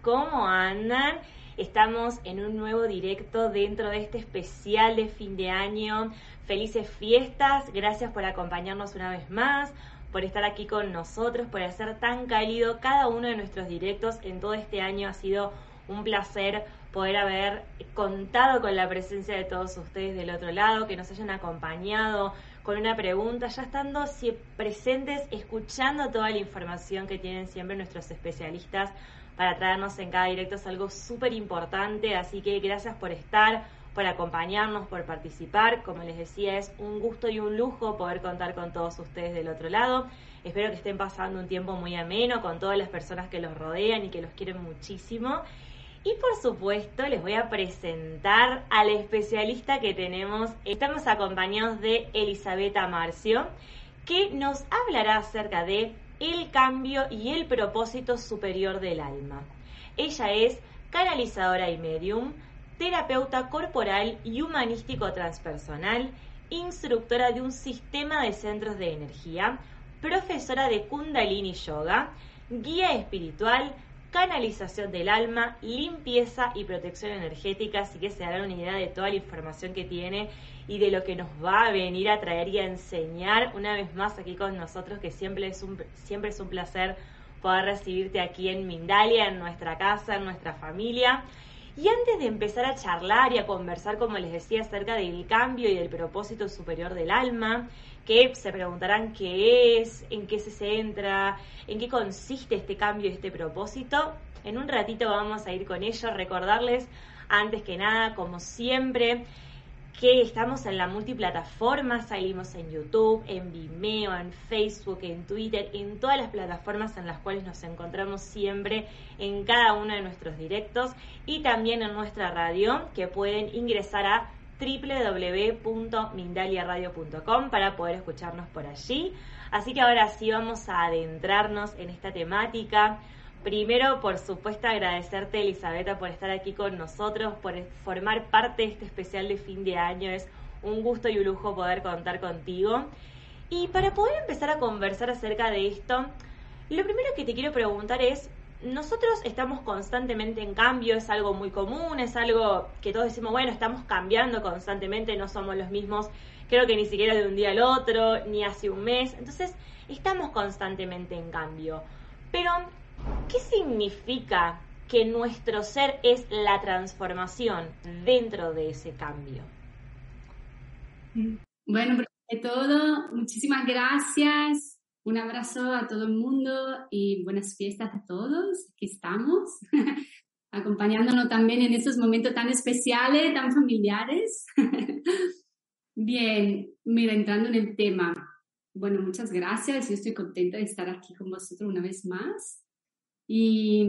¿Cómo andan? Estamos en un nuevo directo dentro de este especial de fin de año. Felices fiestas, gracias por acompañarnos una vez más, por estar aquí con nosotros, por hacer tan cálido cada uno de nuestros directos en todo este año. Ha sido un placer poder haber contado con la presencia de todos ustedes del otro lado, que nos hayan acompañado con una pregunta, ya estando presentes, escuchando toda la información que tienen siempre nuestros especialistas para traernos en cada directo. Es algo súper importante, así que gracias por estar, por acompañarnos, por participar. Como les decía, es un gusto y un lujo poder contar con todos ustedes del otro lado. Espero que estén pasando un tiempo muy ameno con todas las personas que los rodean y que los quieren muchísimo. Y por supuesto les voy a presentar al especialista que tenemos. Estamos acompañados de Elisabetta Marcio, que nos hablará acerca de el cambio y el propósito superior del alma. Ella es canalizadora y medium, terapeuta corporal y humanístico transpersonal, instructora de un sistema de centros de energía, profesora de Kundalini Yoga, guía espiritual, canalización del alma, limpieza y protección energética, así que se darán una idea de toda la información que tiene y de lo que nos va a venir a traer y a enseñar una vez más aquí con nosotros, que siempre es un, siempre es un placer poder recibirte aquí en Mindalia, en nuestra casa, en nuestra familia. Y antes de empezar a charlar y a conversar, como les decía, acerca del cambio y del propósito superior del alma, que se preguntarán qué es, en qué se centra, en qué consiste este cambio y este propósito. En un ratito vamos a ir con ello, recordarles antes que nada, como siempre, que estamos en la multiplataforma, salimos en YouTube, en Vimeo, en Facebook, en Twitter, en todas las plataformas en las cuales nos encontramos siempre en cada uno de nuestros directos y también en nuestra radio que pueden ingresar a www.mindaliaradio.com para poder escucharnos por allí. Así que ahora sí vamos a adentrarnos en esta temática. Primero, por supuesto, agradecerte, Elisabetta, por estar aquí con nosotros, por formar parte de este especial de fin de año. Es un gusto y un lujo poder contar contigo. Y para poder empezar a conversar acerca de esto, lo primero que te quiero preguntar es, nosotros estamos constantemente en cambio, es algo muy común, es algo que todos decimos, bueno, estamos cambiando constantemente, no somos los mismos, creo que ni siquiera de un día al otro, ni hace un mes, entonces estamos constantemente en cambio. Pero, ¿qué significa que nuestro ser es la transformación dentro de ese cambio? Bueno, de todo, muchísimas gracias un abrazo a todo el mundo y buenas fiestas a todos. Aquí estamos, acompañándonos también en estos momentos tan especiales, tan familiares. Bien, mira, entrando en el tema. Bueno, muchas gracias. Yo estoy contenta de estar aquí con vosotros una vez más. Y,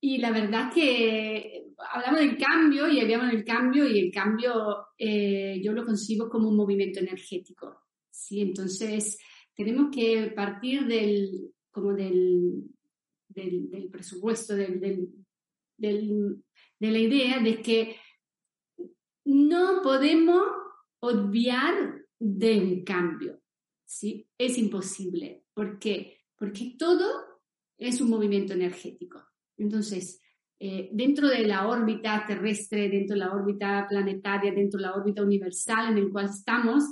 y la verdad que hablamos del cambio y hablamos del cambio y el cambio eh, yo lo concibo como un movimiento energético. ¿sí? Entonces, tenemos que partir del, como del, del, presupuesto, del, de la idea de que no podemos obviar del cambio. ¿sí? Es imposible. ¿Por qué? Porque todo es un movimiento energético. Entonces, eh, dentro de la órbita terrestre, dentro de la órbita planetaria, dentro de la órbita universal en el cual estamos,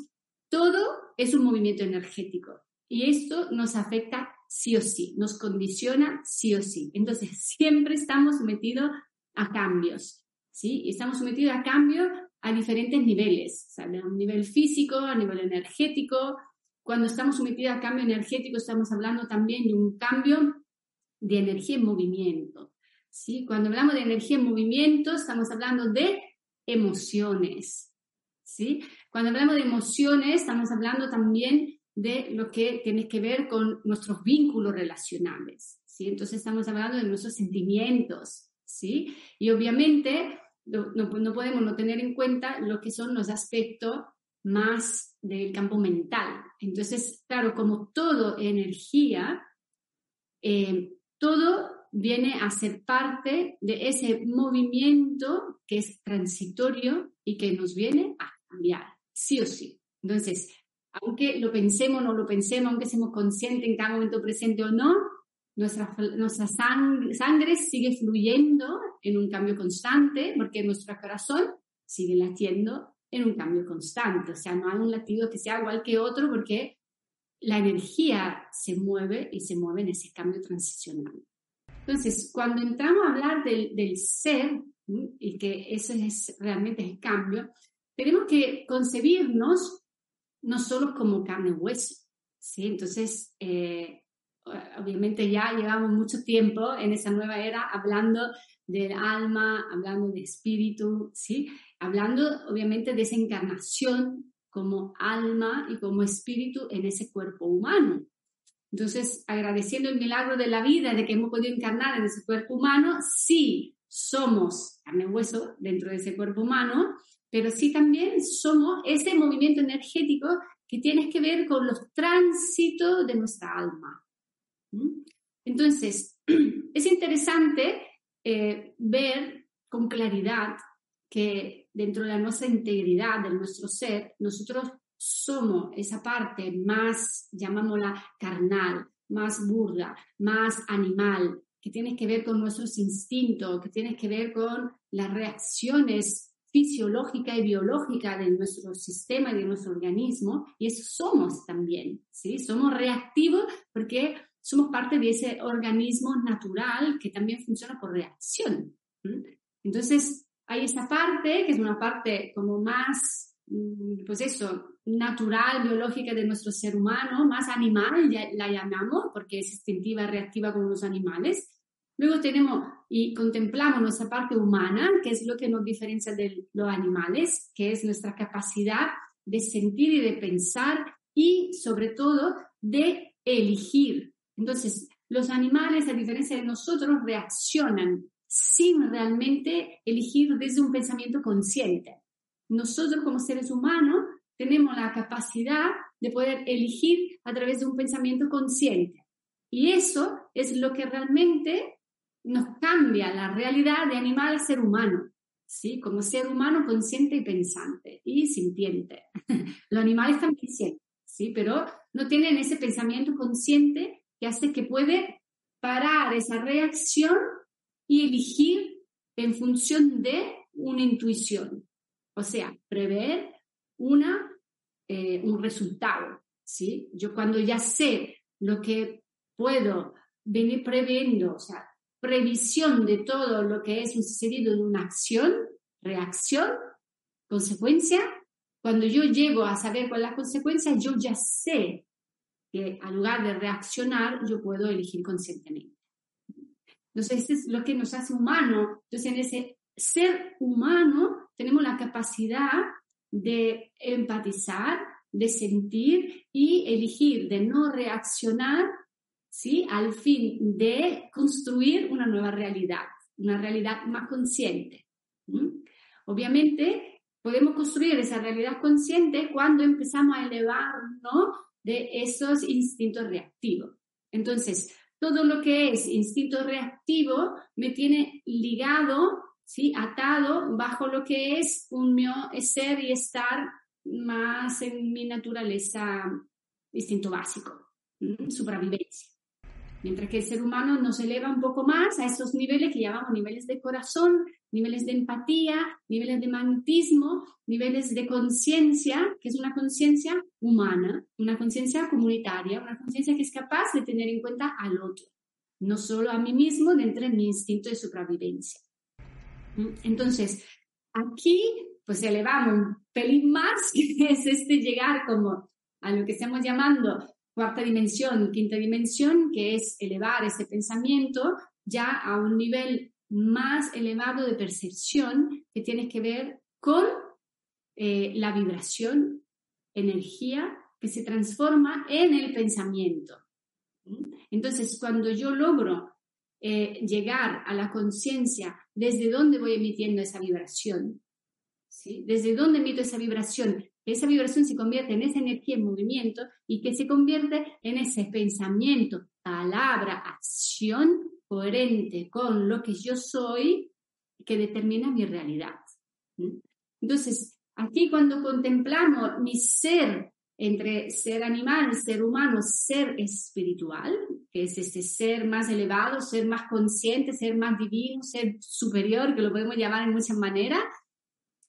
todo es un movimiento energético y esto nos afecta sí o sí, nos condiciona sí o sí. Entonces, siempre estamos sometidos a cambios, ¿sí? estamos sometidos a cambios a diferentes niveles, a un nivel físico, a nivel energético. Cuando estamos sometidos a cambio energético, estamos hablando también de un cambio de energía en movimiento. ¿sí? Cuando hablamos de energía en movimiento, estamos hablando de emociones. ¿sí? Cuando hablamos de emociones, estamos hablando también de lo que tiene que ver con nuestros vínculos relacionales. ¿sí? Entonces estamos hablando de nuestros sentimientos. ¿sí? Y obviamente no, no, podemos no tener en cuenta lo que son los aspectos más del campo mental. Entonces, claro, como todo energía, eh, todo viene a ser parte de ese movimiento que es transitorio y que nos viene a cambiar, sí o sí. Entonces, aunque lo pensemos o no lo pensemos, aunque seamos conscientes en cada momento presente o no, nuestra, nuestra sangre, sigue fluyendo en un cambio constante porque nuestro corazón sigue latiendo en un cambio constante. O sea, no hay un latido que sea igual que otro porque la energía se mueve y se mueve en ese cambio transicional. Entonces, cuando entramos a hablar del, del ser, y que eso es realmente el cambio, tenemos que concebirnos no solo como carne y hueso, ¿sí? Entonces, eh, obviamente ya llevamos mucho tiempo en esa nueva era hablando del alma, hablando de espíritu, ¿sí? Hablando obviamente de esa encarnación como alma y como espíritu en ese cuerpo humano. Entonces, agradeciendo el milagro de la vida, de que hemos podido encarnar en ese cuerpo humano, sí somos carne y hueso dentro de ese cuerpo humano, pero sí también somos ese movimiento energético que tiene que ver con los tránsitos de nuestra alma. Entonces, es interesante eh, ver con claridad que dentro de nuestra integridad, de nuestro ser, nosotros somos esa parte más, llamámosla carnal, más burda, más animal, que tiene que ver con nuestros instintos, que tiene que ver con las reacciones fisiológica y biológica de nuestro sistema y de nuestro organismo, y eso somos también, ¿sí? Somos reactivos porque somos parte de ese organismo natural que también funciona por reacción. Entonces, hay esa parte que es una parte como más, mm, pues eso, natural, biológica de nuestro ser humano, más animal, ya la llamamos, porque es instintiva, reactiva como los animales. Luego tenemos y contemplamos nuestra parte humana, que es lo que nos diferencia de los animales, que es nuestra capacidad de sentir y de pensar y sobre todo de elegir. Entonces, los animales, a diferencia de nosotros, reaccionan sin realmente elegir desde un pensamiento consciente. Nosotros como seres humanos tenemos la capacidad de poder elegir a través de un pensamiento consciente. Y eso es lo que realmente nos cambia la realidad de animal a ser humano, ¿sí? Como ser humano consciente y pensante y sintiente. Los animales también sienten, ¿sí? Pero no tienen ese pensamiento consciente que hace que puede parar esa reacción y elegir en función de una intuición, o sea, prever una, eh, un resultado, ¿sí? Yo cuando ya sé lo que puedo venir previendo, o sea, previsión de todo lo que es sucedido en una acción, reacción, consecuencia, cuando yo llego a saber cuál es la consecuencia, yo ya sé que al lugar de reaccionar, yo puedo elegir conscientemente. Entonces, esto es lo que nos hace humano. Entonces, en ese ser humano tenemos la capacidad de empatizar, de sentir y elegir, de no reaccionar ¿sí? Al fin de construir una nueva realidad, una realidad más consciente. Obviamente, podemos construir esa realidad consciente cuando empezamos a elevarnos de esos instintos reactivos. Entonces, todo lo que es instinto reactivo me tiene ligado, ¿sí? atado bajo lo que es un mío ser y estar más en mi naturaleza instinto básico, supervivencia. Mientras que el ser humano nos eleva un poco más a esos niveles que llamamos niveles de corazón, niveles de empatía, niveles de magnetismo, niveles de conciencia, que es una conciencia humana, una conciencia comunitaria, una conciencia que es capaz de tener en cuenta al otro, no solo a mí mismo dentro de mi instinto de supervivencia. Entonces, aquí pues elevamos un pelín más, que es este llegar como a lo que estamos llamando cuarta dimensión, quinta dimensión, que es elevar ese pensamiento ya a un nivel más elevado de percepción que tiene que ver con eh, la vibración, energía que se transforma en el pensamiento. Entonces, cuando yo logro eh, llegar a la conciencia desde dónde voy emitiendo esa vibración, ¿sí? desde dónde emito esa vibración, esa vibración se convierte en esa energía en movimiento y que se convierte en ese pensamiento, palabra, acción coherente con lo que yo soy que determina mi realidad. Entonces, aquí cuando contemplamos mi ser entre ser animal, ser humano, ser espiritual, que es este ser más elevado, ser más consciente, ser más divino, ser superior, que lo podemos llamar en muchas maneras,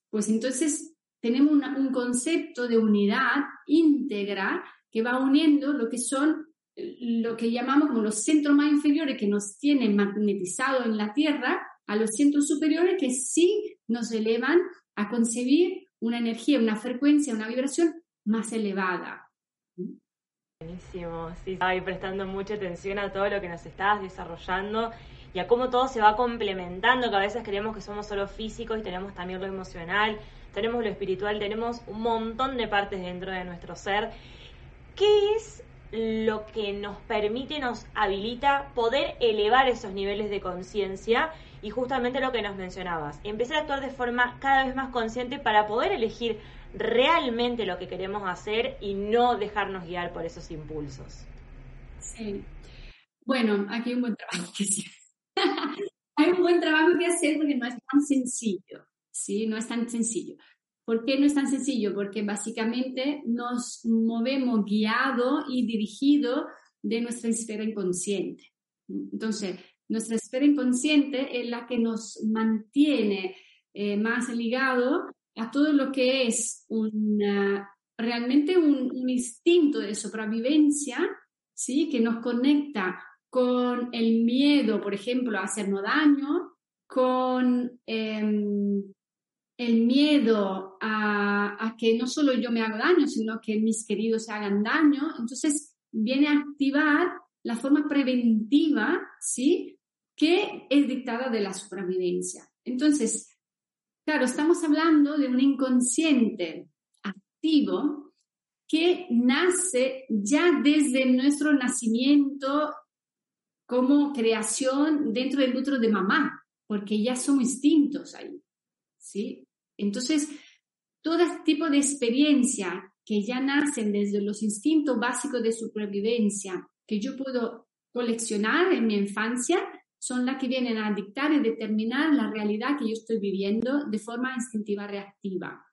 pues entonces tenemos un concepto de unidad íntegra que va uniendo lo que son lo que llamamos como los centros más inferiores que nos tienen magnetizados en la Tierra a los centros superiores que sí nos elevan a concebir una energía, una frecuencia, una vibración más elevada. Buenísimo, sí, estaba prestando mucha atención a todo lo que nos estabas desarrollando y a cómo todo se va complementando, que a veces creemos que somos solo físicos y tenemos también lo emocional, tenemos lo espiritual, tenemos un montón de partes dentro de nuestro ser. ¿Qué es lo que nos permite, nos habilita poder elevar esos niveles de conciencia y justamente lo que nos mencionabas, empezar a actuar de forma cada vez más consciente para poder elegir realmente lo que queremos hacer y no dejarnos guiar por esos impulsos. Sí. Bueno, aquí hay un buen trabajo que hacer. hay un buen trabajo que hacer porque no es tan sencillo, ¿sí? No es tan sencillo. ¿Por qué no es tan sencillo? Porque básicamente nos movemos guiado y dirigido de nuestra esfera inconsciente. Entonces, nuestra esfera inconsciente es la que nos mantiene eh, más ligado a todo lo que es una, realmente un, instinto de sobrevivencia, ¿sí? que nos conecta con el miedo, por ejemplo, a hacernos daño, con em, el miedo a, que no solo yo me haga daño, sino que mis queridos se hagan daño, entonces viene a activar la forma preventiva, ¿sí? Que es dictada de la supervivencia. Entonces, claro, estamos hablando de un inconsciente activo que nace ya desde nuestro nacimiento como creación dentro del útero de mamá, porque ya somos instintos ahí, ¿sí? Entonces, todo este tipo de experiencia que ya nacen desde los instintos básicos de supervivencia que yo puedo coleccionar en mi infancia, son las que vienen a dictar y determinar la realidad que yo estoy viviendo de forma instintiva reactiva.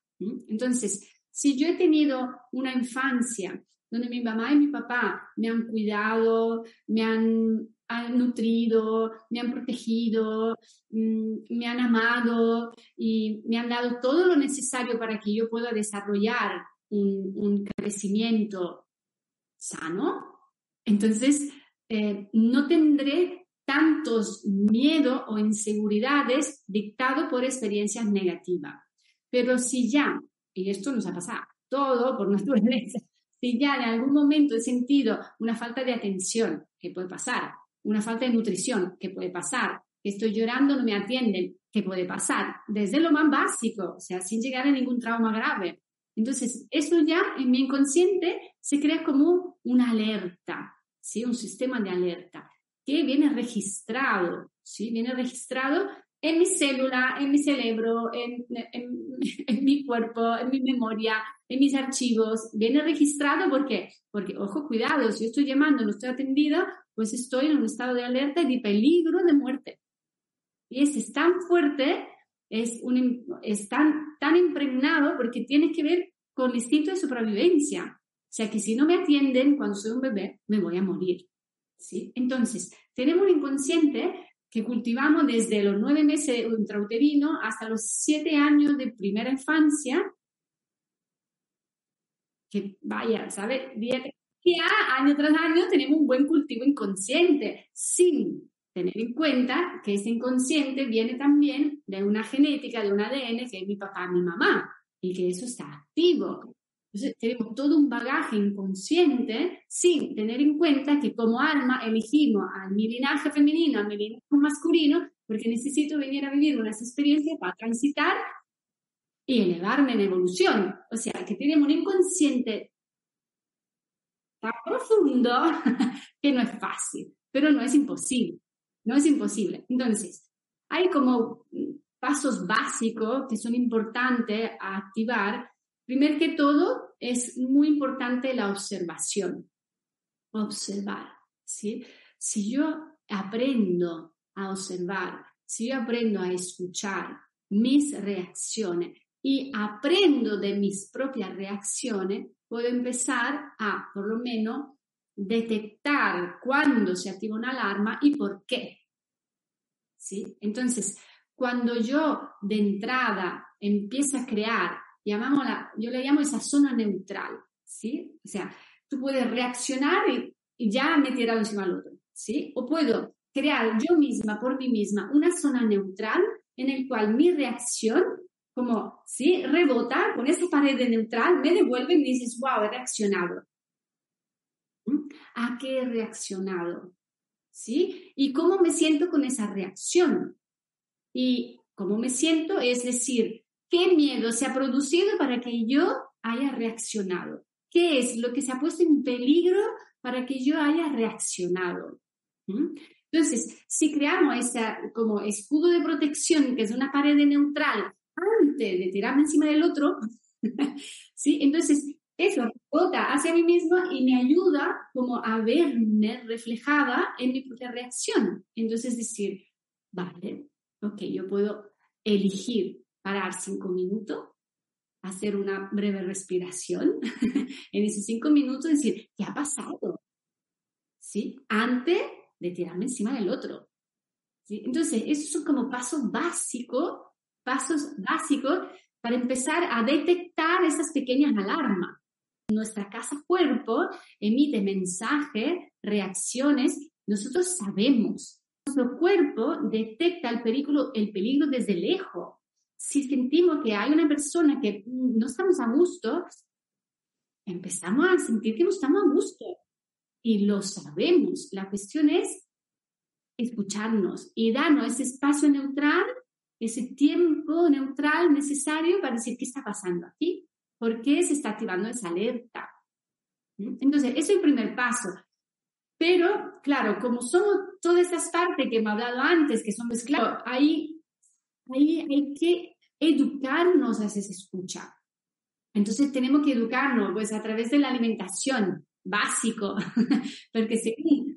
Entonces, si yo he tenido una infancia donde mi mamá y mi papá me han cuidado, me han han nutrido, me han protegido, mm, me han amado y me han dado todo lo necesario para que yo pueda desarrollar un, crecimiento sano, entonces eh, no tendré tantos miedos o inseguridades dictados por experiencias negativas. Pero si ya, y esto nos ha pasado todo por naturaleza, si ya en algún momento he sentido una falta de atención, que puede pasar, una falta de nutrición, que puede pasar, estoy llorando, no me atienden, que puede pasar, desde lo más básico, o sea, sin llegar a ningún trauma grave. Entonces, eso ya en mi inconsciente se crea como una alerta, ¿sí? Un sistema de alerta que viene registrado, ¿sí? Viene registrado en mi célula, en mi cerebro, en, en, mi cuerpo, en mi memoria, en mis archivos. Viene registrado porque, porque, ojo, cuidado, si yo estoy llamando, no estoy atendida, pues estoy en un estado de alerta y de peligro de muerte. Y es tan fuerte, es, tan, tan impregnado porque tiene que ver con el instinto de supervivencia. O sea que si no me atienden cuando soy un bebé, me voy a morir. ¿sí? Entonces, tenemos un inconsciente que cultivamos desde los nueve meses intrauterino hasta los siete años de primera infancia, que vaya, ¿sabe? Día, año tras año tenemos un buen cultivo inconsciente, sin tener en cuenta que ese inconsciente viene también de una genética, de un ADN que es mi papá, mi mamá, y que eso está activo. Entonces, tenemos todo un bagaje inconsciente sin tener en cuenta que como alma elegimos a mi linaje femenino, a mi linaje masculino, porque necesito venir a vivir unas experiencias para transitar y elevarme en evolución. O sea, que tenemos un inconsciente profundo que no es fácil, pero no es imposible. No es imposible. Entonces, hay como pasos básicos que son importantes a activar. Primero que todo, es muy importante la observación. Observar, ¿sí? Si yo aprendo a observar, si yo aprendo a escuchar mis reacciones y aprendo de mis propias reacciones, puedo empezar a, por lo menos, detectar cuándo se activa una alarma y por qué. ¿Sí? Entonces, cuando yo de entrada empiezo a crear, llamámosla, yo le llamo esa zona neutral, ¿sí? O sea, tú puedes reaccionar y, ya me tirado encima al otro, ¿sí? O puedo crear yo misma, por mí misma, una zona neutral en el cual mi reacción, como, ¿sí? Rebota con esa pared neutral, me devuelve y dices, wow, he reaccionado. ¿Mm? ¿A qué he reaccionado? ¿Sí? ¿Y cómo me siento con esa reacción? ¿Y cómo me siento? Es decir, ¿qué miedo se ha producido para que yo haya reaccionado? ¿Qué es lo que se ha puesto en peligro para que yo haya reaccionado? ¿Mm? Entonces, si creamos esa como escudo de protección, que es una pared neutral, de tirarme encima del otro, ¿sí? Entonces, eso rebota hacia mí mismo y me ayuda como a verme reflejada en mi propia reacción. Entonces decir, vale, ok, yo puedo elegir parar cinco minutos, hacer una breve respiración, en esos cinco minutos decir, ¿qué ha pasado? ¿Sí? Antes de tirarme encima del otro. Entonces, esos son como pasos básicos, pasos básicos para empezar a detectar esas pequeñas alarmas. Nuestra casa cuerpo emite mensajes, reacciones. Nosotros sabemos. Nuestro cuerpo detecta el peligro, el peligro desde lejos. Si sentimos que hay una persona que no estamos a gusto, empezamos a sentir que no estamos a gusto. Y lo sabemos. La cuestión es escucharnos y darnos ese espacio neutral, ese tiempo neutral necesario para decir qué está pasando aquí. ¿Por qué se está activando esa alerta? Entonces, eso es el primer paso. Pero, claro, como somos todas esas partes que hemos hablado antes, que son mezcladas, ahí, ahí hay que educarnos a esa escucha. Entonces, tenemos que educarnos pues, a través de la alimentación, básico, porque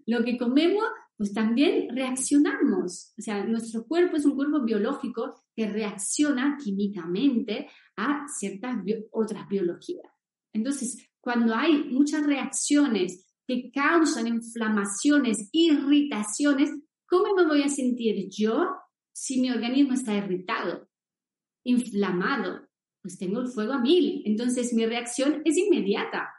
lo que comemos, pues también reaccionamos. O sea, nuestro cuerpo es un cuerpo biológico que reacciona químicamente a ciertas otras biologías. Entonces, cuando hay muchas reacciones que causan inflamaciones, irritaciones, ¿cómo me voy a sentir yo si mi organismo está irritado, inflamado? Pues tengo el fuego a mil, entonces mi reacción es inmediata.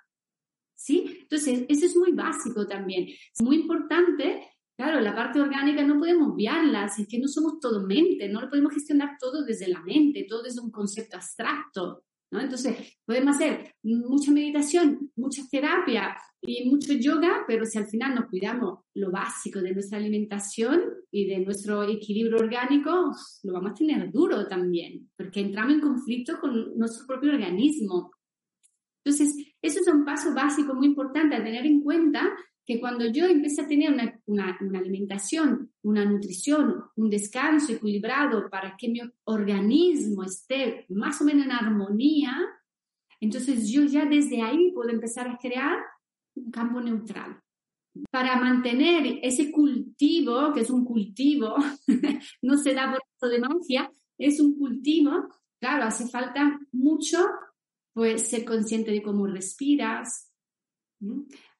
¿Sí? Entonces, eso es muy básico también. Es muy importante Claro, la parte orgánica no podemos obviarla, es que no somos todo mente, no lo podemos gestionar todo desde la mente, todo desde un concepto abstracto. ¿no? Entonces, podemos hacer mucha meditación, mucha terapia y mucho yoga, pero si al final nos cuidamos lo básico de nuestra alimentación y de nuestro equilibrio orgánico, lo vamos a tener duro también, porque entramos en conflicto con nuestro propio organismo. Entonces, eso es un paso básico muy importante a tener en cuenta que cuando yo empecé a tener una, alimentación, una nutrición, un descanso equilibrado para que mi organismo esté más o menos en armonía, entonces yo ya desde ahí puedo empezar a crear un campo neutral. Para mantener ese cultivo, que es un cultivo, no se da por de magia, es un cultivo, claro, hace falta mucho pues ser consciente de cómo respiras,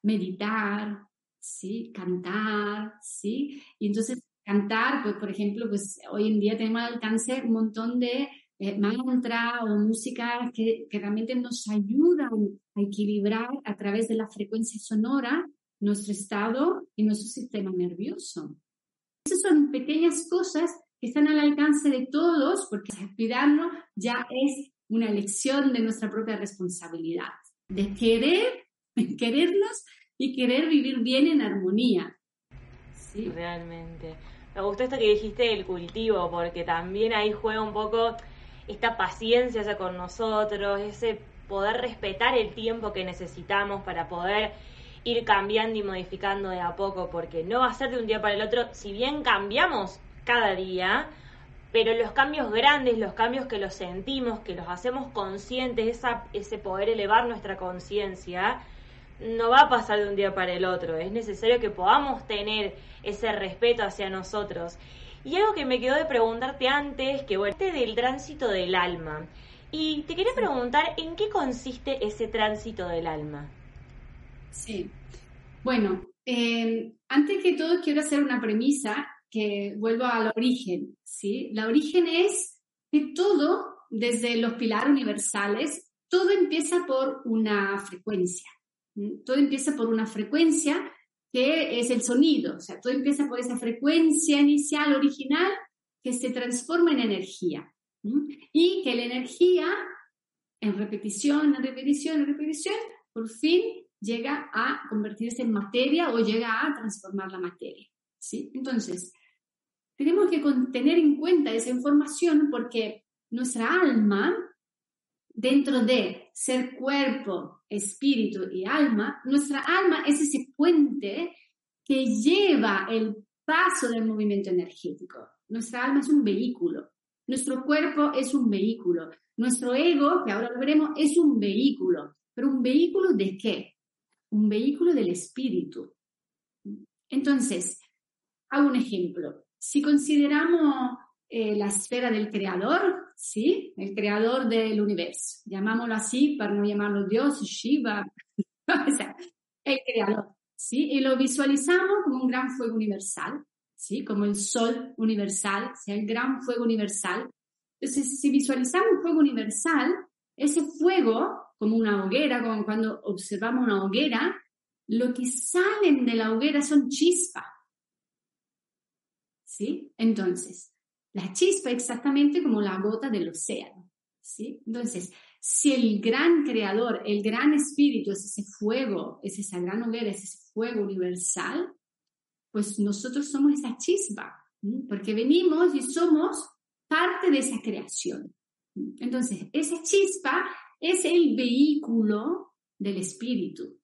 meditar, ¿sí? Cantar, ¿sí? Y entonces cantar, pues por ejemplo, pues hoy en día tenemos al alcance un montón de eh, o música que, que realmente nos ayudan a equilibrar a través de la frecuencia sonora nuestro estado y nuestro sistema nervioso. Esas son pequeñas cosas que están al alcance de todos, porque cuidarnos ya es una elección de nuestra propia responsabilidad, de querer, querernos y querer vivir bien en armonía. Sí. Realmente. Me gustó esto que dijiste del cultivo, porque también ahí juega un poco esta paciencia con nosotros, ese poder respetar el tiempo que necesitamos para poder ir cambiando y modificando de a poco, porque no va a ser de un día para el otro, si bien cambiamos cada día, pero los cambios grandes, los cambios que los sentimos, que los hacemos conscientes, ese poder elevar nuestra conciencia, no va a pasar de un día para el otro. Es necesario que podamos tener ese respeto hacia nosotros. Y algo que me quedó de preguntarte antes, que bueno, este del tránsito del alma. Y te quería preguntar en qué consiste ese tránsito del alma. Sí. Bueno, eh, antes que todo quiero hacer una premisa que vuelvo al origen, ¿sí? La origen es que todo, desde los pilares universales, todo empieza por una frecuencia. Todo empieza por una frecuencia que es el sonido, o sea, todo empieza por esa frecuencia inicial original que se transforma en energía. Y que la energía, en repetición, en repetición, en repetición, por fin llega a convertirse en materia o llega a transformar la materia. ¿sí? Entonces, tenemos que tener en cuenta esa información porque nuestra alma, dentro de ser cuerpo, espíritu y alma, nuestra alma es ese puente que lleva el paso del movimiento energético. Nuestra alma es un vehículo, nuestro cuerpo es un vehículo, nuestro ego, que ahora lo veremos, es un vehículo. ¿Pero un vehículo de qué? Un vehículo del espíritu. Entonces, hago un ejemplo. Si consideramos eh, la esfera del creador, ¿sí? El creador del universo, llamámoslo así para no llamarlo Dios, Shiva, el creador, ¿sí? Y lo visualizamos como un gran fuego universal, ¿sí? Como el sol universal, sea, el gran fuego universal. Entonces, si visualizamos un fuego universal, ese fuego, como una hoguera, como cuando observamos una hoguera, lo que salen de la hoguera son chispas, ¿sí? Entonces, la chispa exactamente como la gota del océano, ¿sí? Entonces, si el gran creador, el gran espíritu es ese fuego, es esa gran hoguera, es ese fuego universal, pues nosotros somos esa chispa, porque venimos y somos parte de esa creación. Entonces, esa chispa es el vehículo del espíritu.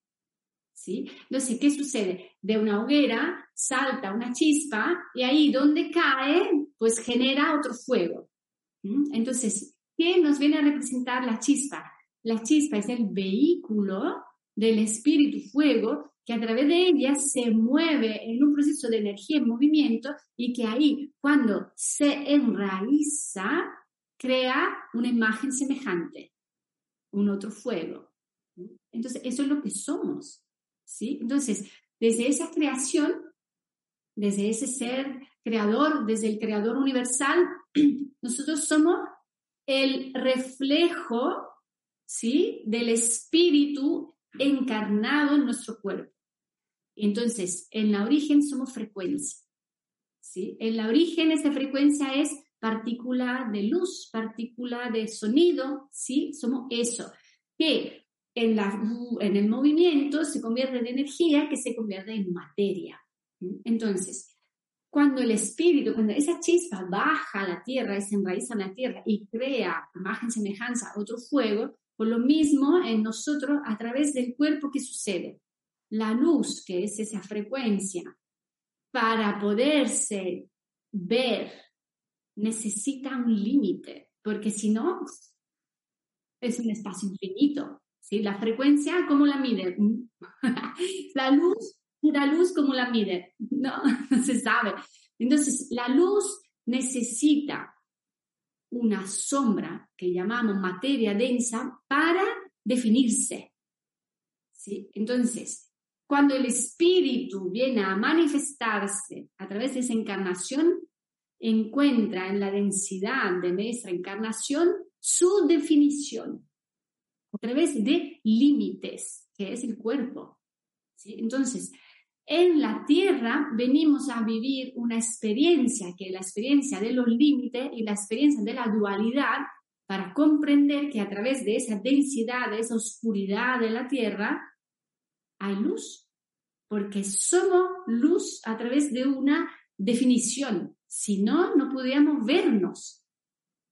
¿sí? Entonces, ¿qué sucede? De una hoguera salta una chispa y ahí donde cae, pues genera otro fuego. Entonces, ¿qué nos viene a representar la chispa? La chispa es el vehículo del espíritu fuego que a través de ella se mueve en un proceso de energía en movimiento y que ahí, cuando se enraiza, crea una imagen semejante, un otro fuego. Entonces, eso es lo que somos. ¿sí? Entonces, desde esa creación, desde ese ser creador, desde el creador universal, nosotros somos el reflejo, ¿sí? Del espíritu encarnado en nuestro cuerpo. Entonces, en la origen somos frecuencia, ¿sí? En la origen esa frecuencia es partícula de luz, partícula de sonido, ¿sí? Somos eso. Que en, la, en el movimiento se convierte en energía que se convierte en materia. Entonces, cuando el espíritu, cuando esa chispa baja a la tierra y se enraiza en la tierra y crea imagen, semejanza, otro fuego, por lo mismo en nosotros a través del cuerpo que sucede. La luz, que es esa frecuencia, para poderse ver, necesita un límite, porque si no, es un espacio infinito. ¿sí? La frecuencia, ¿cómo la mide? la luz, la luz, ¿cómo la mide? No, no se sabe. Entonces, la luz necesita una sombra que llamamos materia densa para definirse. ¿sí? Entonces, cuando el espíritu viene a manifestarse a través de esa encarnación, encuentra en la densidad de nuestra encarnación su definición a través de límites, que es el cuerpo. ¿sí? Entonces, en la tierra venimos a vivir una experiencia, que es la experiencia de los límites y la experiencia de la dualidad, para comprender que a través de esa densidad, de esa oscuridad de la tierra, hay luz, porque somos luz a través de una definición, si no, no podríamos vernos.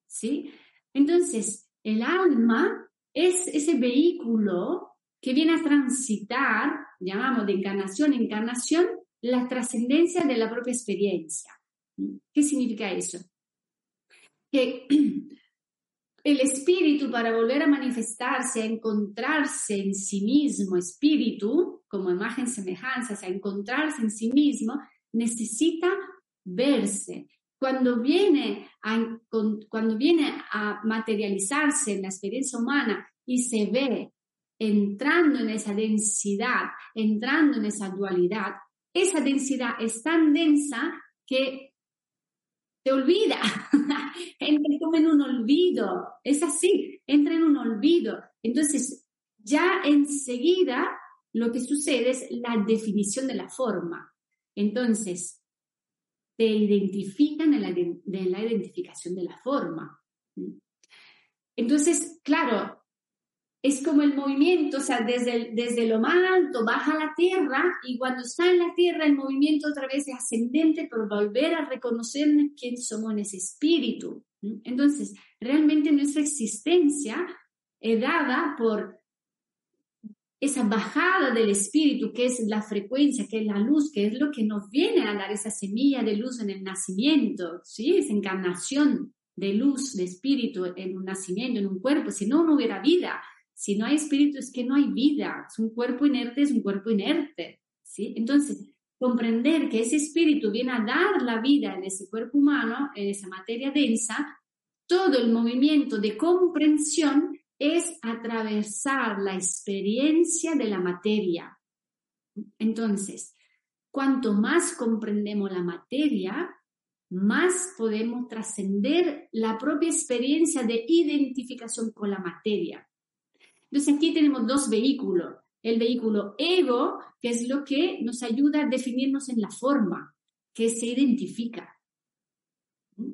¿sí? Entonces, el alma es ese vehículo que viene a transitar, llamamos de encarnación en encarnación, la trascendencia de la propia experiencia. ¿Qué significa eso? Que el espíritu para volver a manifestarse, a encontrarse en sí mismo, espíritu, como imagen semejanza, a encontrarse en sí mismo, necesita verse. Cuando viene, a, cuando viene a materializarse en la experiencia humana y se ve entrando en esa densidad, entrando en esa dualidad, esa densidad es tan densa que te olvida, entra como en un olvido, es así, entra en un olvido. Entonces, ya enseguida lo que sucede es la definición de la forma. Entonces, te identifican en la, de la identificación de la forma. Entonces, claro, es como el movimiento, o sea, desde, desde lo más alto baja la tierra y cuando está en la tierra el movimiento otra vez es ascendente por volver a reconocer quién somos en ese espíritu. Entonces, realmente nuestra existencia es dada por esa bajada del espíritu, que es la frecuencia, que es la luz, que es lo que nos viene a dar esa semilla de luz en el nacimiento, ¿sí? Esa encarnación de luz, de espíritu en un nacimiento, en un cuerpo, si no, no hubiera vida. Si no hay espíritu es que no hay vida, es un cuerpo inerte, es un cuerpo inerte, ¿sí? Entonces, comprender que ese espíritu viene a dar la vida en ese cuerpo humano, en esa materia densa, todo el movimiento de comprensión es atravesar la experiencia de la materia. Entonces, cuanto más comprendemos la materia, más podemos trascender la propia experiencia de identificación con la materia. Entonces aquí tenemos dos vehículos. El vehículo ego, que es lo que nos ayuda a definirnos en la forma, que se identifica.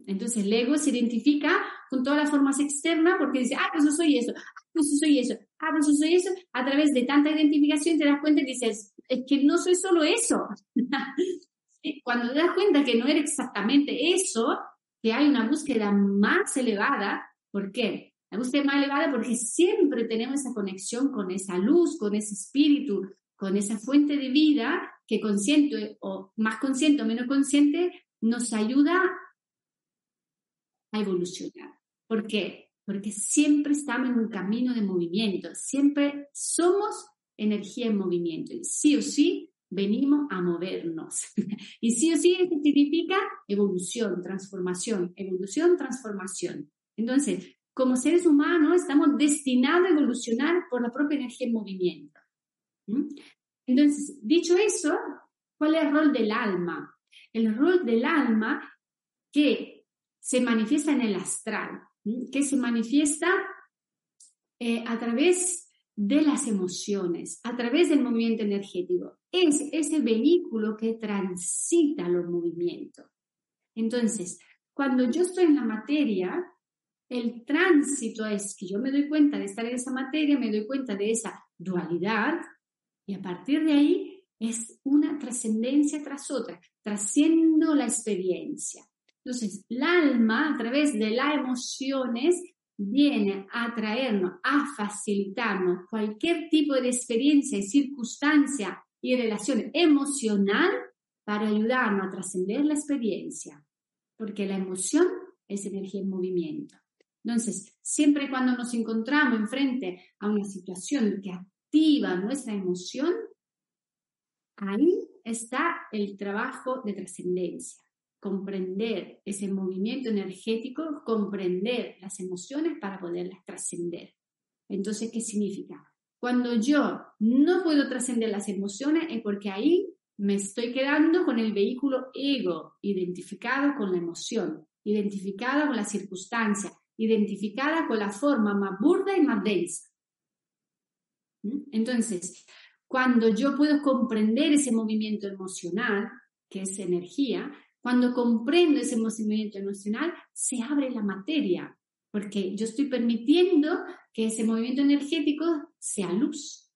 Entonces el ego se identifica con todas las formas externas porque dice, ah, pues yo soy eso, ah, pues yo soy eso, ah, pues yo soy eso. A través de tanta identificación te das cuenta y dices, es que no soy solo eso. Cuando te das cuenta que no eres exactamente eso, que hay una búsqueda más elevada, ¿por qué? La búsqueda más elevada porque siempre tenemos esa conexión con esa luz, con ese espíritu, con esa fuente de vida que consciente o más consciente o menos consciente nos ayuda a evolucionar. ¿Por qué? Porque siempre estamos en un camino de movimiento, siempre somos energía en movimiento y sí o sí venimos a movernos. y sí o sí significa evolución, transformación, evolución, transformación. Entonces, como seres humanos estamos destinados a evolucionar por la propia energía en movimiento. Entonces, dicho eso, ¿cuál es el rol del alma? El rol del alma que se manifiesta en el astral, que se manifiesta eh, a través de las emociones, a través del movimiento energético. Es ese vehículo que transita los movimientos. Entonces, cuando yo estoy en la materia, el tránsito es que yo me doy cuenta de estar en esa materia, me doy cuenta de esa dualidad y a partir de ahí es una trascendencia tras otra, trasciendo la experiencia. Entonces, el alma a través de las emociones viene a traernos, a facilitarnos cualquier tipo de experiencia y circunstancia y relación emocional para ayudarnos a trascender la experiencia, porque la emoción es energía en movimiento. Entonces, siempre cuando nos encontramos enfrente a una situación que activa nuestra emoción, ahí está el trabajo de trascendencia. Comprender ese movimiento energético, comprender las emociones para poderlas trascender. Entonces, ¿qué significa? Cuando yo no puedo trascender las emociones es porque ahí me estoy quedando con el vehículo ego, identificado con la emoción, identificado con la circunstancia, identificada con la forma más burda y más densa. ¿Mm? Entonces, cuando yo puedo comprender ese movimiento emocional, que es energía, cuando comprendo ese movimiento emocional, se abre la materia, porque yo estoy permitiendo que ese movimiento energético sea luz.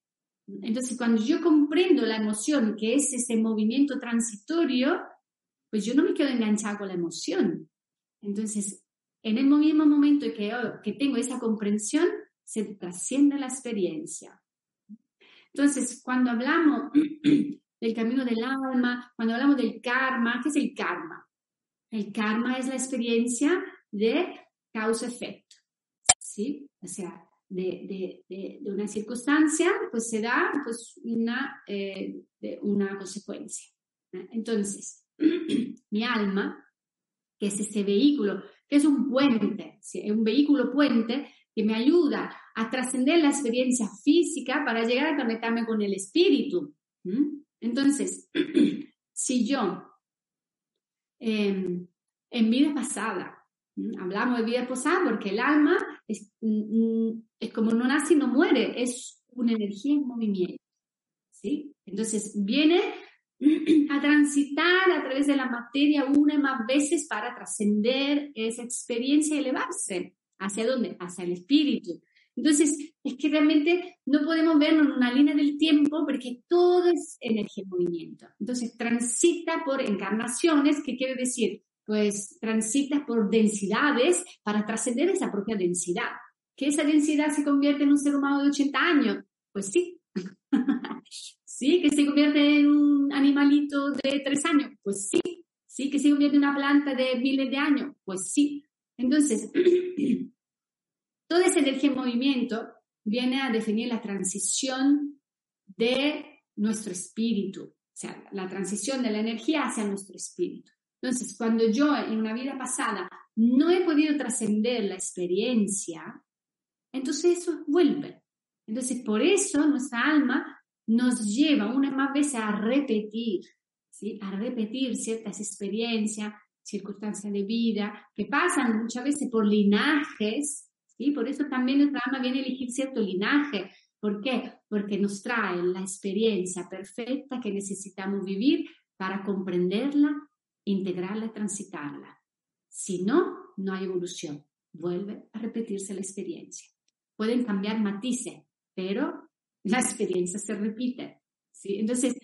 Entonces, cuando yo comprendo la emoción, que es ese movimiento transitorio, pues yo no me quedo enganchada con la emoción. Entonces, en el mismo momento que, que tengo esa comprensión, se trasciende la experiencia. Entonces, cuando hablamos del camino del alma, cuando hablamos del karma, ¿qué es el karma? El karma es la experiencia de causa-efecto, ¿sí? O sea, de, de, de, una circunstancia, pues se da pues, una, eh, una consecuencia. Entonces, mi alma, que es ese vehículo, es un puente, es un vehículo puente que me ayuda a trascender la experiencia física para llegar a conectarme con el espíritu. Entonces, si yo em, en vida pasada, hablamos de vida pasada porque el alma es, es, como no nace y no muere, es una energía en movimiento. ¿sí? Entonces, viene a transitar a través de la materia una y más veces para trascender esa experiencia y elevarse. ¿Hacia dónde? Hacia el espíritu. Entonces, es que realmente no podemos vernos en una línea del tiempo porque todo es energía en movimiento. Entonces, transita por encarnaciones, ¿qué quiere decir? Pues transita por densidades para trascender esa propia densidad. ¿Que esa densidad se convierte en un ser humano de 80 años? Pues sí. ¿Sí? ¿Que se convierte en un animalito de 3 años? Pues sí. ¿Sí? ¿Que se convierte en una planta de miles de años? Pues sí. Entonces, toda esa energía en movimiento viene a definir la transición de nuestro espíritu, o sea, la transición de la energía hacia nuestro espíritu. Entonces, cuando yo en una vida pasada no he podido trascender la experiencia, entonces eso vuelve. Entonces, por eso nuestra alma nos lleva una más veces a repetir, a repetir ciertas experiencias, circunstancias de vida, que pasan muchas veces por linajes, ¿sí? Por eso también nuestra alma viene a elegir cierto linaje. ¿Por qué? Porque nos trae la experiencia perfecta que necesitamos vivir para comprenderla, integrarla transitarla. Si no, no hay evolución. Vuelve a repetirse la experiencia. Pueden cambiar matices, pero la experiencia se repite. ¿sí? Entonces,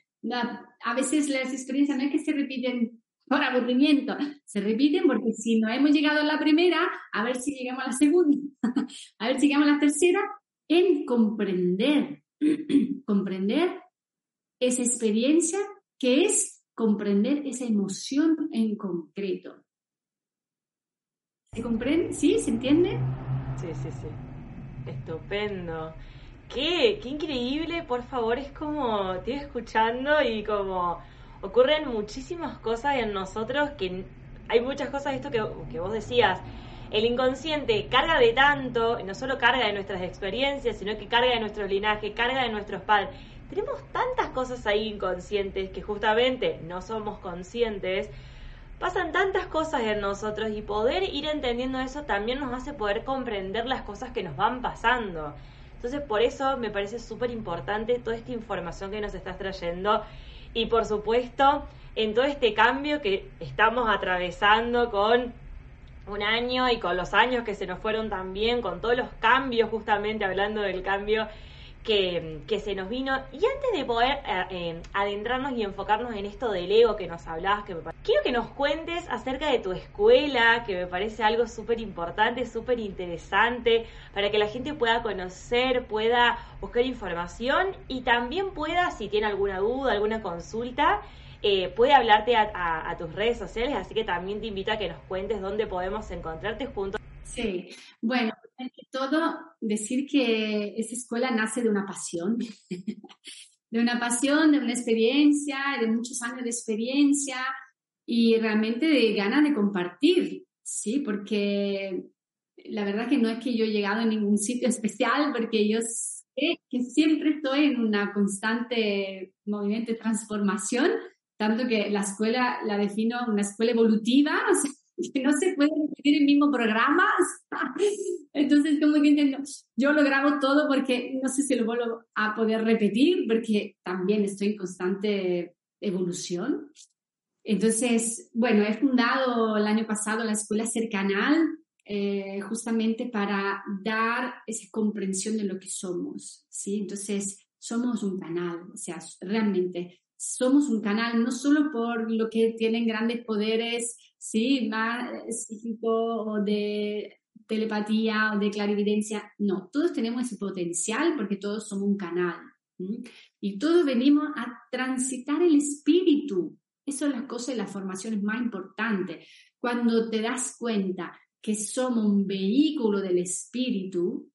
a veces las experiencias no es que se repiten por aburrimiento. Se repiten porque si no hemos llegado a la primera, a ver si llegamos a la segunda, a ver si llegamos a la tercera, en comprender, comprender esa experiencia que es comprender esa emoción en concreto. ¿Se comprende? ¿Sí? ¿Se entiende? Sí, sí, sí. Estupendo. Qué, qué increíble, por favor, es como, estoy escuchando y como ocurren muchísimas cosas en nosotros que hay muchas cosas, esto que, vos decías, el inconsciente carga de tanto, no solo carga de nuestras experiencias, sino que carga de nuestro linaje, carga de nuestros padres. Tenemos tantas cosas ahí inconscientes que justamente no somos conscientes. Pasan tantas cosas en nosotros y poder ir entendiendo eso también nos hace poder comprender las cosas que nos van pasando. Entonces por eso me parece súper importante toda esta información que nos estás trayendo y por supuesto en todo este cambio que estamos atravesando con un año y con los años que se nos fueron también, con todos los cambios, justamente hablando del cambio que, se nos vino. Y antes de poder eh, eh, adentrarnos y enfocarnos en esto del ego que nos hablabas, que quiero que nos cuentes acerca de tu escuela, que me parece algo súper importante, súper interesante, para que la gente pueda conocer, pueda buscar información y también pueda, si tiene alguna duda, alguna consulta, eh, puede hablarte a, a, tus redes sociales, así que también te invito a que nos cuentes dónde podemos encontrarte juntos. Sí, bueno, todo decir que esa escuela nace de una pasión, de una pasión, de una experiencia, de muchos años de experiencia y realmente de ganas de compartir, ¿sí? Porque la verdad que no es que yo he llegado a ningún sitio especial, porque yo sé que siempre estoy en una constante movimiento de transformación, tanto que la escuela la defino una escuela evolutiva, que no se puede repetir el mismo programa. Entonces, como que entiendo, yo lo grabo todo porque no sé si lo vuelvo a poder repetir, porque también estoy en constante evolución. Entonces, bueno, he fundado el año pasado la Escuela Cercanal eh, justamente para dar esa comprensión de lo que somos, ¿sí? Entonces, somos un canal, o sea, realmente somos un canal no solo por lo que tienen grandes poderes, sí, más psíquico o de telepatía o de clarividencia, no, todos tenemos ese potencial porque todos somos un canal. Y todos venimos a transitar el espíritu. Eso es la cosa de la formación es más importante. Cuando te das cuenta que somos un vehículo del espíritu,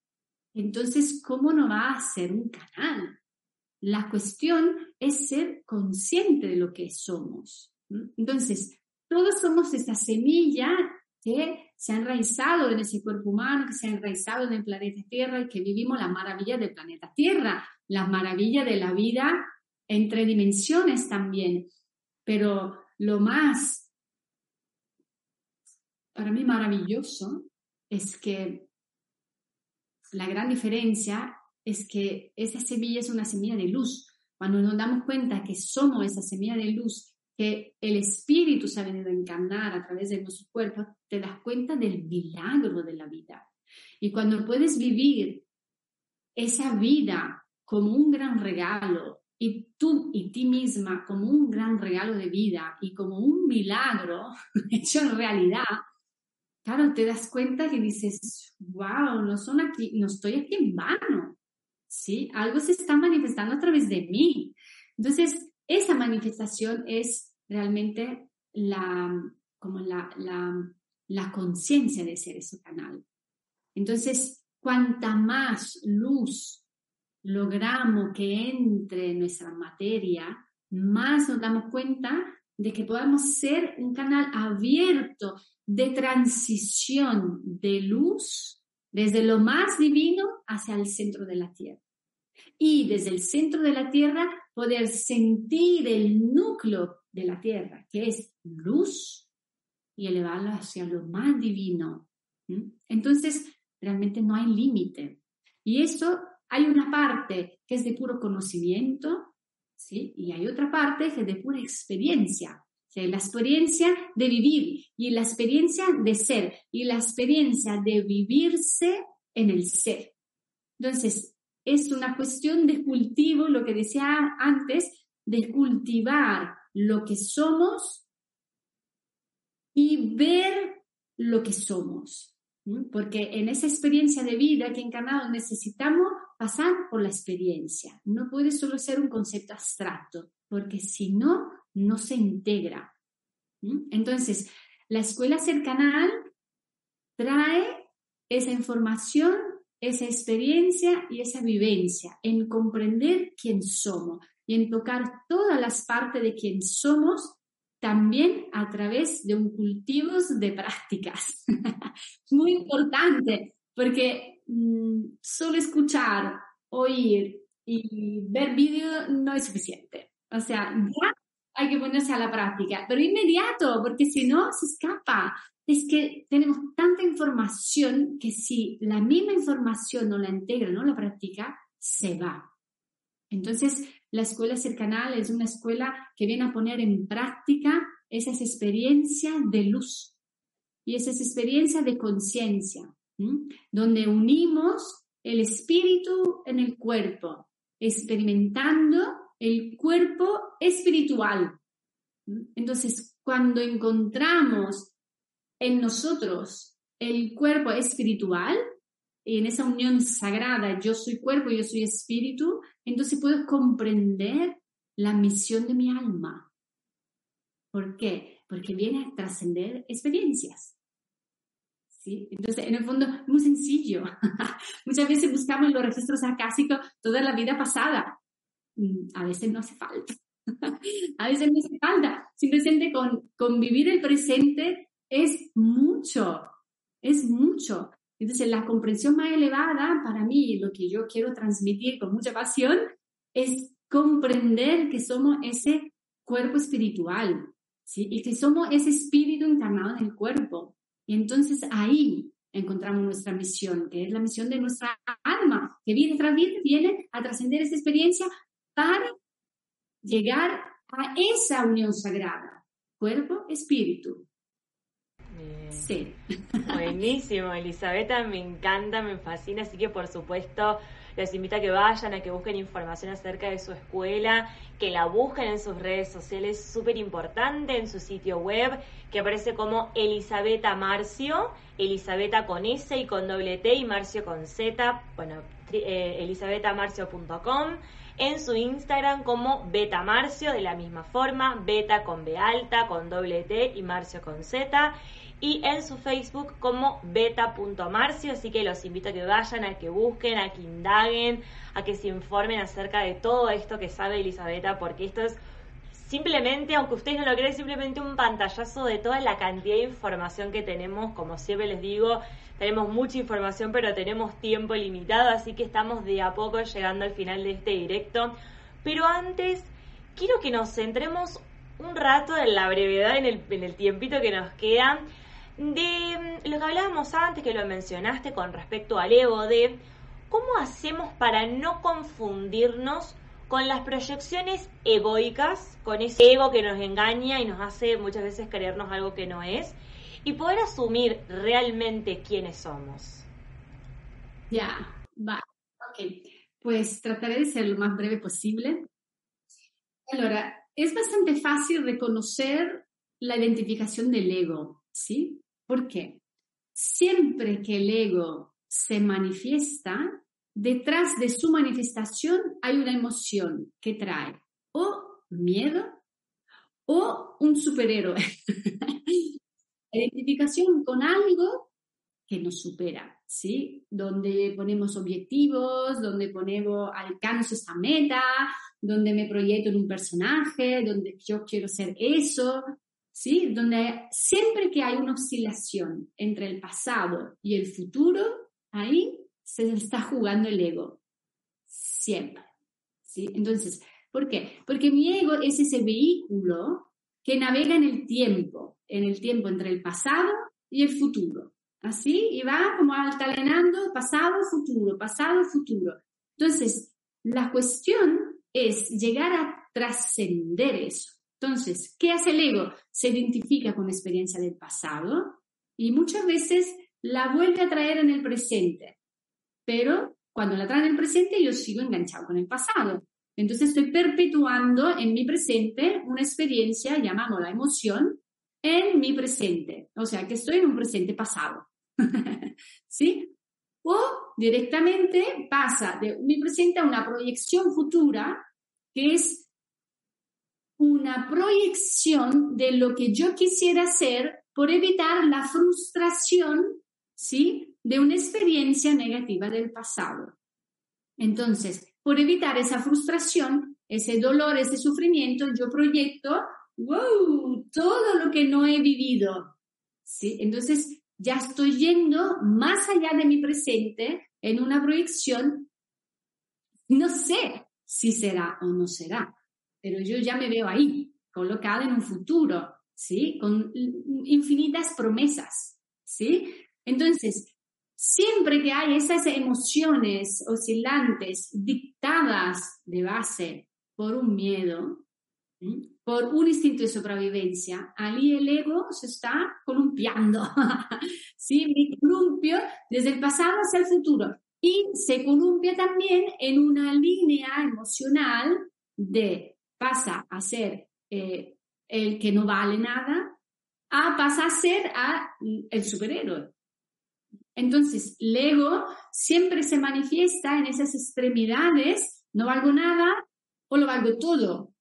entonces, ¿cómo no va a ser un canal? La cuestión es ser consciente de lo que somos. Entonces, todos somos esa semilla que se ha enraizado en ese cuerpo humano, que se ha enraizado en el planeta Tierra y que vivimos la maravilla del planeta Tierra, la maravilla de la vida entre dimensiones también. Pero lo más, para mí maravilloso, es que la gran diferencia es que esa semilla es una semilla de luz. Cuando nos damos cuenta que somos esa semilla de luz, que el espíritu se ha venido a encarnar a través de nuestro cuerpo, te das cuenta del milagro de la vida. Y cuando puedes vivir esa vida como un gran regalo y tú y ti misma como un gran regalo de vida y como un milagro hecho en realidad, claro, te das cuenta que dices, wow, no, son aquí, no estoy aquí en vano, ¿sí? Algo se está manifestando a través de mí. Entonces, esa manifestación es realmente la, como la, la, conciencia de ser ese canal. Entonces, cuanta más luz logramos que entre en nuestra materia, más nos damos cuenta de que podamos ser un canal abierto de transición de luz desde lo más divino hacia el centro de la Tierra y desde el centro de la Tierra poder sentir el núcleo de la Tierra, que es luz, y elevarlo hacia lo más divino. Entonces, realmente no hay límite. Y eso hay una parte que es de puro conocimiento, ¿sí? Y hay otra parte que es de pura experiencia. la experiencia de vivir y la experiencia de ser y la experiencia de vivirse en el ser. Entonces, es una cuestión de cultivo, lo que decía antes, de cultivar lo que somos y ver lo que somos. Porque en esa experiencia de vida que encarnado necesitamos pasar por la experiencia. No puede solo ser un concepto abstracto, porque si no, no se integra. Entonces, la escuela cercanal trae esa información esa experiencia y esa vivencia, en comprender quién somos y en tocar todas las partes de quién somos, también a través de un cultivo de prácticas. Muy importante, porque mm, solo escuchar, oír y ver vídeo no es suficiente. O sea, ya hay que ponerse a la práctica, pero inmediato, porque si no, se escapa es que tenemos tanta información que si la misma información no la integra, no la practica, se va. Entonces, la escuela cercanal es una escuela que viene a poner en práctica esas experiencias de luz y esas experiencias de conciencia, donde unimos el espíritu en el cuerpo, experimentando el cuerpo espiritual. Entonces, cuando encontramos en nosotros el cuerpo espiritual, y en esa unión sagrada, yo soy cuerpo, yo soy espíritu, entonces puedo comprender la misión de mi alma. ¿Por qué? Porque viene a trascender experiencias. ¿Sí? Entonces, en el fondo, muy sencillo. Muchas veces buscamos en los registros acásicos toda la vida pasada. Mm, a veces no hace falta. a veces no hace falta. Simplemente con, con vivir el presente es mucho, es mucho. Entonces, la comprensión más elevada para mí, lo que yo quiero transmitir con mucha pasión, es comprender que somos ese cuerpo espiritual ¿sí? Y que somos ese espíritu encarnado en el cuerpo. Y entonces ahí encontramos nuestra misión, que es la misión de nuestra alma, que viene tras viene, viene a trascender esa experiencia para llegar a esa unión sagrada, cuerpo, espíritu. Sí. Buenísimo, Elisabetta, me encanta, me fascina, así que por supuesto les invito a que vayan, a que busquen información acerca de su escuela, que la busquen en sus redes sociales, súper importante, en su sitio web, que aparece como Elisabetta Marcio, con S y con doble T y Marcio con Z, bueno, eh, en su Instagram como Beta Marcio, de la misma forma, Beta con B alta, con doble T y Marcio con Z y en su Facebook como beta.marcio, así que los invito a que vayan, a que busquen, a que indaguen, a que se informen acerca de todo esto que sabe Elisabetta, porque esto es simplemente, aunque ustedes no lo crean, simplemente un pantallazo de toda la cantidad de información que tenemos, como siempre les digo, tenemos mucha información, pero tenemos tiempo limitado, así que estamos de a poco llegando al final de este directo. Pero antes, quiero que nos centremos un rato en la brevedad, en el, tiempito que nos queda, de mm, lo que hablábamos antes, que lo mencionaste con respecto al ego, de cómo hacemos para no confundirnos con las proyecciones egoicas, con ese ego que nos engaña y nos hace muchas veces creernos algo que no es, y poder asumir realmente quiénes somos. Ya, va, ok. Pues trataré de ser lo más breve posible. Ahora, es bastante fácil reconocer la identificación del ego, ¿sí? ¿Por qué? Siempre que el ego se manifiesta, detrás de su manifestación hay una emoción que trae o miedo o un superhéroe. Identificación con algo que nos supera, ¿sí? Donde ponemos objetivos, donde ponemos alcanzo esta meta, donde me proyecto en un personaje, donde yo quiero ser eso, ¿sí? Donde siempre que hay una oscilación entre el pasado y el futuro, ahí se está jugando el ego. Siempre. ¿sí? Entonces, ¿por qué? Porque mi ego es ese vehículo que navega en el tiempo, en el tiempo entre el pasado y el futuro. Así, y va como altalenando pasado, futuro, pasado, futuro. Entonces, la cuestión es llegar a trascender eso. Entonces, ¿qué hace el ego? Se identifica con la experiencia del pasado y muchas veces la vuelve a traer en el presente. Pero cuando la trae en el presente yo sigo enganchado con el pasado. Entonces estoy perpetuando en mi presente una experiencia, llamámosla emoción, en mi presente. O sea, que estoy en un presente pasado. ¿Sí? O directamente pasa de mi presente a una proyección futura, que es una proyección de lo que yo quisiera hacer por evitar la frustración, ¿sí? De una experiencia negativa del pasado. Entonces, por evitar esa frustración, ese dolor, ese sufrimiento, yo proyecto, wow, todo lo que no he vivido, ¿sí? Entonces, ya estoy yendo más allá de mi presente en una proyección, no sé si será o no será, pero yo ya me veo ahí, colocada en un futuro, ¿sí? Con infinitas promesas, ¿sí? Entonces, siempre que hay esas emociones oscilantes dictadas de base por un miedo, por un instinto de supervivencia, ahí el ego se está columpiando, ¿sí? Me columpio desde el pasado hacia el futuro y se columpia también en una línea emocional de pasa a ser eh, el que no vale nada, a pasa a ser el superhéroe. Entonces, el ego siempre se manifiesta en esas extremidades, no valgo nada o lo valgo todo.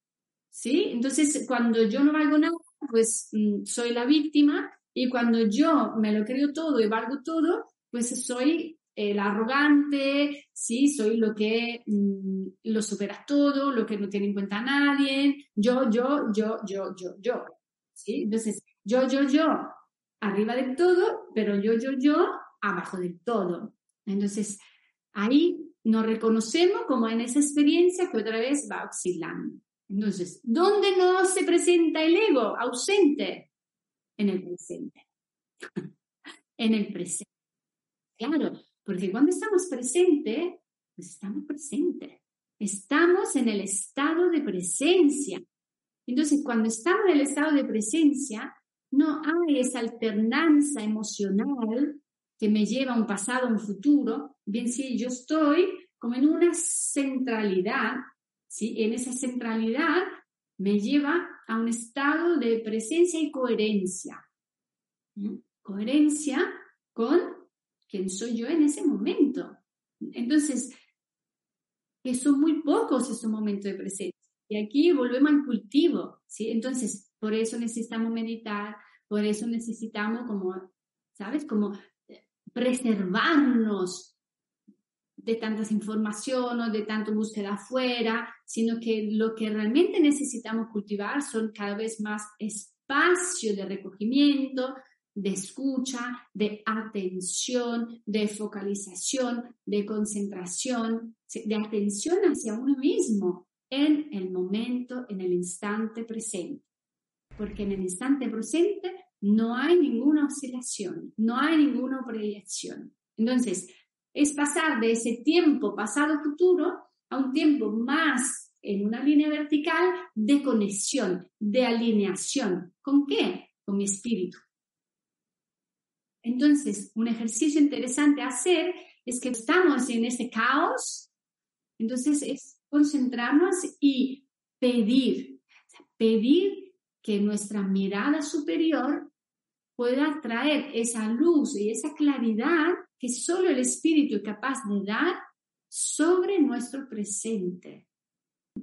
¿Sí? Entonces, cuando yo no valgo nada, pues mm, soy la víctima y cuando yo me lo creo todo y valgo todo, pues soy el arrogante, sí, soy lo que mm, lo supera todo, lo que no tiene en cuenta a nadie, yo, yo, yo, yo, yo, yo, ¿sí? Entonces, yo, yo, yo, arriba del todo, pero yo, yo, yo, abajo del todo. Entonces, ahí nos reconocemos como en esa experiencia que otra vez va oscilando. Entonces, ¿dónde no se presenta el ego? Ausente. En el presente. en el presente. Claro, porque cuando estamos presentes, pues estamos presentes. Estamos en el estado de presencia. Entonces, cuando estamos en el estado de presencia, no hay esa alternanza emocional que me lleva a un pasado, a un futuro. Bien, si yo estoy como en una centralidad, ¿sí? En esa centralidad me lleva a un estado de presencia y coherencia. Coherencia con quién soy yo en ese momento. Entonces, que son muy pocos esos momentos de presencia. Y aquí volvemos al cultivo, ¿sí? Entonces, por eso necesitamos meditar, por eso necesitamos como, ¿sabes? Como preservarnos de tantas informaciones, de tanto búsqueda afuera, sino que lo que realmente necesitamos cultivar son cada vez más espacio de recogimiento, de escucha, de atención, de focalización, de concentración, de atención hacia uno mismo en el momento, en el instante presente. Porque en el instante presente no hay ninguna oscilación, no hay ninguna proyección. Entonces, es pasar de ese tiempo pasado-futuro a un tiempo más en una línea vertical de conexión, de alineación. ¿Con qué? Con mi espíritu. Entonces, un ejercicio interesante a hacer es que estamos en ese caos, entonces es concentrarnos y pedir, pedir que nuestra mirada superior pueda traer esa luz y esa claridad que solo el Espíritu es capaz de dar sobre nuestro presente.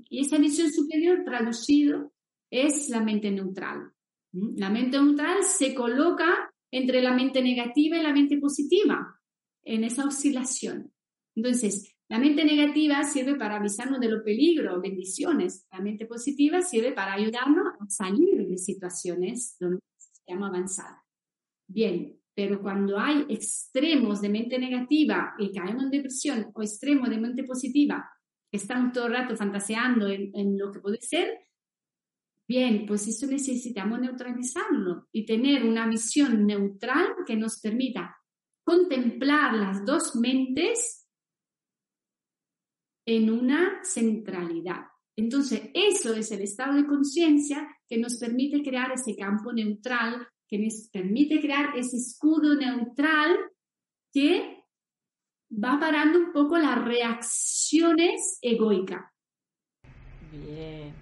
Y esa visión superior traducido es la mente neutral. ¿Mm? La mente neutral se coloca entre la mente negativa y la mente positiva, en esa oscilación. Entonces, la mente negativa sirve para avisarnos de los peligros, bendiciones. La mente positiva sirve para ayudarnos a salir de situaciones donde estamos avanzar. Bien, pero cuando hay extremos de mente negativa y caemos en depresión o extremos de mente positiva, estamos todo el rato fantaseando en, en lo que puede ser, bien, pues eso necesitamos neutralizarlo y tener una visión neutral que nos permita contemplar las dos mentes en una centralidad. Entonces, eso es el estado de conciencia que nos permite crear ese campo neutral que nos permite crear ese escudo neutral que va parando un poco las reacciones egoicas. Bien,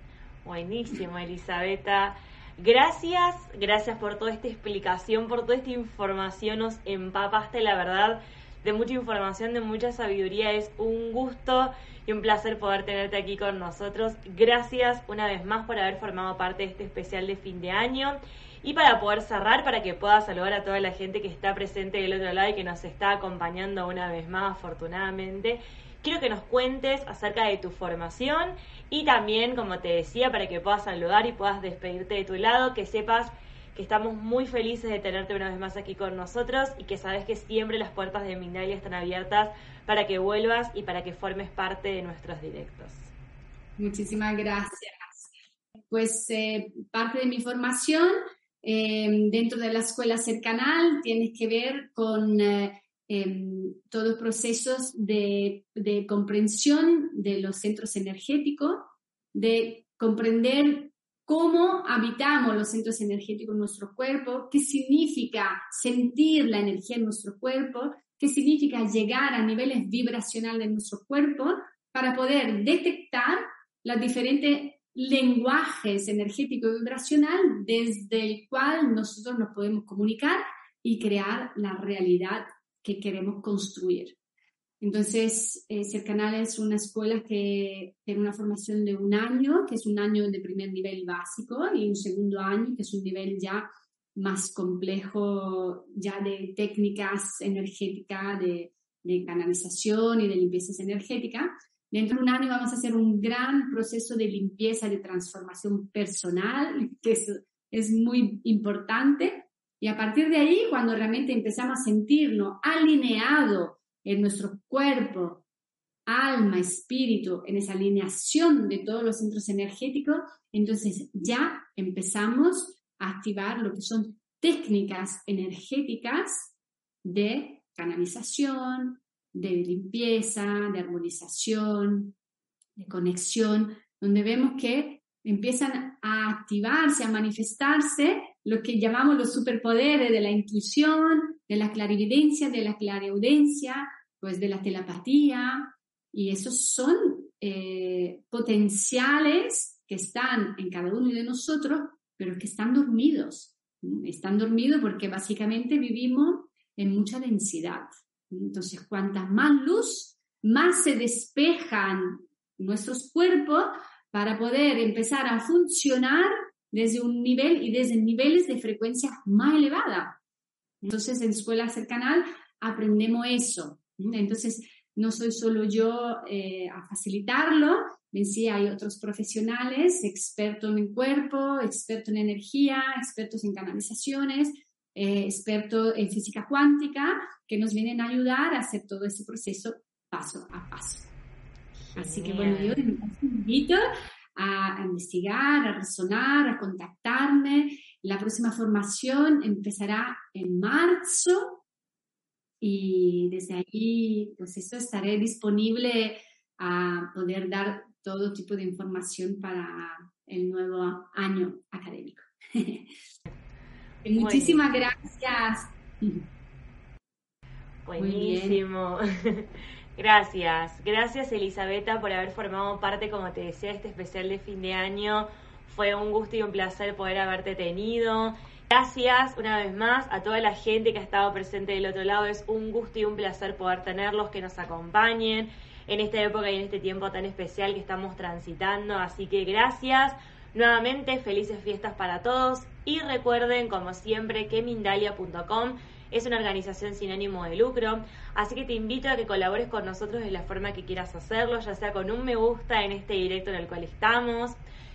buenísimo, Elisabetta. Gracias, gracias por toda esta explicación, por toda esta información. Nos empapaste, la verdad, de mucha información, de mucha sabiduría. Es un gusto y un placer poder tenerte aquí con nosotros. Gracias una vez más por haber formado parte de este especial de fin de año. Y para poder cerrar, para que pueda saludar a toda la gente que está presente del otro lado y que nos está acompañando una vez más, afortunadamente, quiero que nos cuentes acerca de tu formación y también, como te decía, para que puedas saludar y puedas despedirte de tu lado, que sepas estamos muy felices de tenerte una vez más aquí con nosotros y que sabes que siempre las puertas de Mindalia están abiertas para que vuelvas y para que formes parte de nuestros directos. Muchísimas gracias. Pues eh, parte de mi formación Em, dentro de la escuela cercanal tienes que ver con eh, em, todos procesos de, comprensión de los centros energéticos, de comprender cómo habitamos los centros energéticos en nuestro cuerpo, qué significa sentir la energía en nuestro cuerpo, qué significa llegar a niveles vibracionales de nuestro cuerpo para poder detectar las diferentes lenguajes energético vibracional desde el cual nosotros nos podemos comunicar y crear la realidad que queremos construir. Entonces, eh, Cercanal es una escuela que tiene una formación de un año, que es un año de primer nivel básico, y un segundo año, que es un nivel ya más complejo, ya de técnicas energéticas, de, de canalización y de limpieza energética. Dentro de un año vamos a hacer un gran proceso de limpieza, de transformación personal, que es, es muy importante. Y a partir de ahí, cuando realmente empezamos a sentirnos alineados en nuestro cuerpo, alma, espíritu, en esa alineación de todos los centros energéticos, entonces ya empezamos a activar lo que son técnicas energéticas de canalización, de limpieza, de armonización, de conexión, donde vemos que empiezan a activarse, a manifestarse lo que llamamos los superpoderes de la intuición, de la clarividencia, de la clariaudencia, pues de la telepatía, y esos son eh, potenciales que están en cada uno de nosotros, pero que están dormidos. Están dormidos porque básicamente vivimos en mucha densidad. Entonces, cuanta más luz, más se despejan nuestros cuerpos para poder empezar a funcionar desde un nivel y desde niveles de frecuencia más elevada. Entonces, en Escuela Cercanal aprendemos eso. Entonces, no soy solo yo eh, a facilitarlo, sí hay otros profesionales, expertos en cuerpo, expertos en energía, expertos en canalizaciones, eh, expertos en física cuántica, que nos vienen a ayudar a hacer todo ese proceso paso a paso. Así que bueno, yo invito a, investigar, a resonar, a contactarme. La próxima formación empezará en marzo y desde ahí, pues eso estaré disponible a poder dar todo tipo de información para el nuevo año académico. Muchísimas gracias. Buenísimo. Gracias, gracias Elisabetta por haber formado parte, como te decía, de este especial de fin de año. Fue un gusto y un placer poder haberte tenido. Gracias una vez más a toda la gente que ha estado presente del otro lado. Es un gusto y un placer poder tenerlos, que nos acompañen en esta época y en este tiempo tan especial que estamos transitando. Así que gracias. Nuevamente, felices fiestas para todos y recuerden, como siempre, que Mindalia.com es una organización sin ánimo de lucro, así que te invito a que colabores con nosotros de la forma que quieras hacerlo, ya sea con un me gusta en este directo en el cual estamos,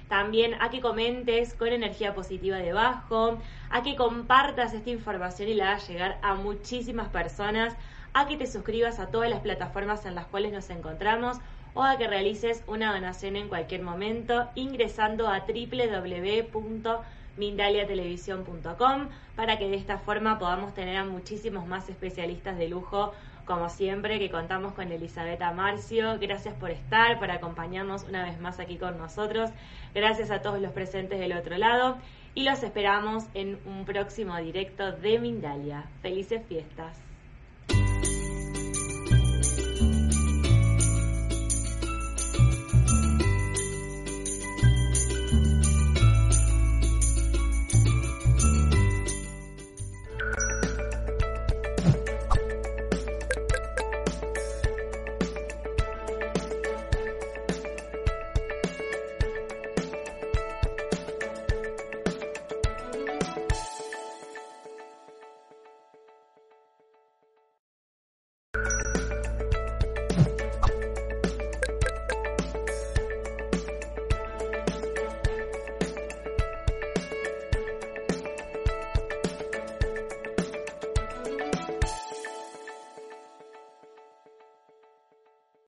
también a que comentes con energía positiva debajo, a que compartas esta información y la hagas llegar a muchísimas personas, a que te suscribas a todas las plataformas en las cuales nos encontramos o a que realices una donación en cualquier momento ingresando a www mindaliatelevisión.com para que de esta forma podamos tener a muchísimos más especialistas de lujo como siempre que contamos con Elisabetta Marcio. Gracias por estar, por acompañarnos una vez más aquí con nosotros. Gracias a todos los presentes del otro lado y los esperamos en un próximo directo de Mindalia. Felices fiestas.